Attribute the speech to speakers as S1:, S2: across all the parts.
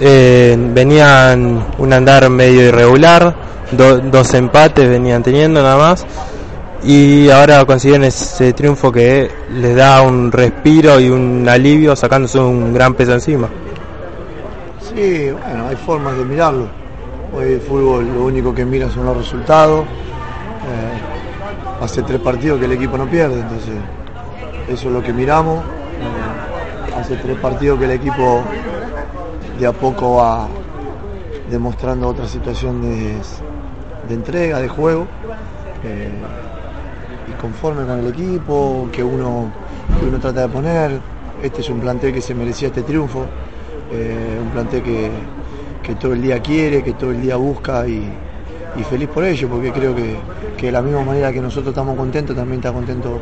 S1: Eh, venían un andar medio irregular, do- dos empates venían teniendo nada más y ahora consiguen ese triunfo que les da un respiro y un alivio sacándose un gran peso encima.
S2: Sí, bueno, hay formas de mirarlo. Hoy el fútbol lo único que mira son los resultados. Eh, hace tres partidos que el equipo no pierde, entonces eso es lo que miramos. Eh, hace tres partidos que el equipo de a poco va demostrando otra situación de, entrega, de juego. Eh, y conforme con el equipo que uno, que uno trata de poner. Este es un plantel que se merecía este triunfo. Eh, un plantel que, que todo el día quiere, que todo el día busca y, feliz por ello, porque creo que, que de la misma manera que nosotros estamos contentos, también está contento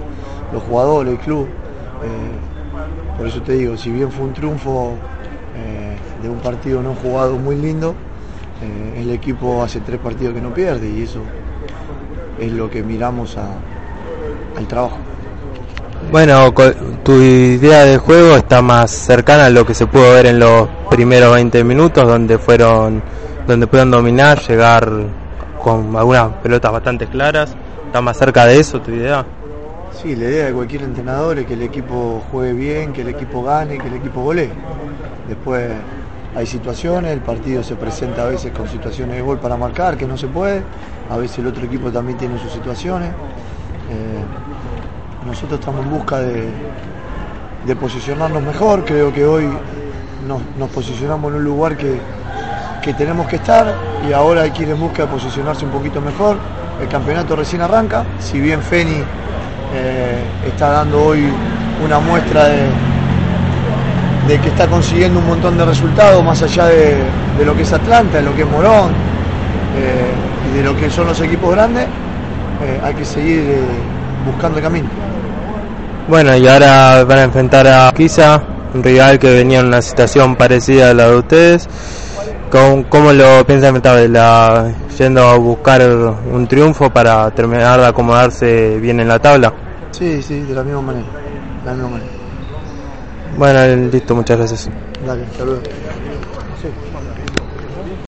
S2: los jugadores, el club. Eh, por eso te digo, si bien fue un triunfo de un partido no jugado muy lindo, eh, el equipo hace tres partidos que no pierde y eso es lo que miramos a- al trabajo.
S1: Bueno, tu idea de juego está más cercana a lo que se pudo ver en los primeros 20 minutos, donde fueron, donde pudieron dominar, llegar con algunas pelotas bastante claras. ¿Está más cerca de eso tu idea?
S2: Sí, la idea de cualquier entrenador es que el equipo juegue bien, que el equipo gane, que el equipo golee. Después hay situaciones, el partido se presenta a veces con situaciones de gol para marcar, que no se puede. A veces el otro equipo también tiene sus situaciones. Eh, nosotros estamos en busca de, de posicionarnos mejor. Creo que hoy nos, posicionamos en un lugar que, que tenemos que estar y ahora hay que ir en busca de posicionarse un poquito mejor. El campeonato recién arranca, si bien Feni eh, está dando hoy una muestra de, de que está consiguiendo un montón de resultados más allá de, de lo que es Atlanta, de lo que es Morón eh, y de lo que son los equipos grandes, eh, hay que seguir eh, buscando el camino.
S1: Bueno, y ahora van a enfrentar a Quizá, un rival que venía en una situación parecida a la de ustedes. ¿Cómo, cómo lo piensan enfrentar? La, yendo a buscar un triunfo para terminar de acomodarse bien en la tabla.
S2: Sí, sí, de la misma manera. De la misma manera.
S1: Bueno, listo, muchas gracias.
S2: Dale. Sí.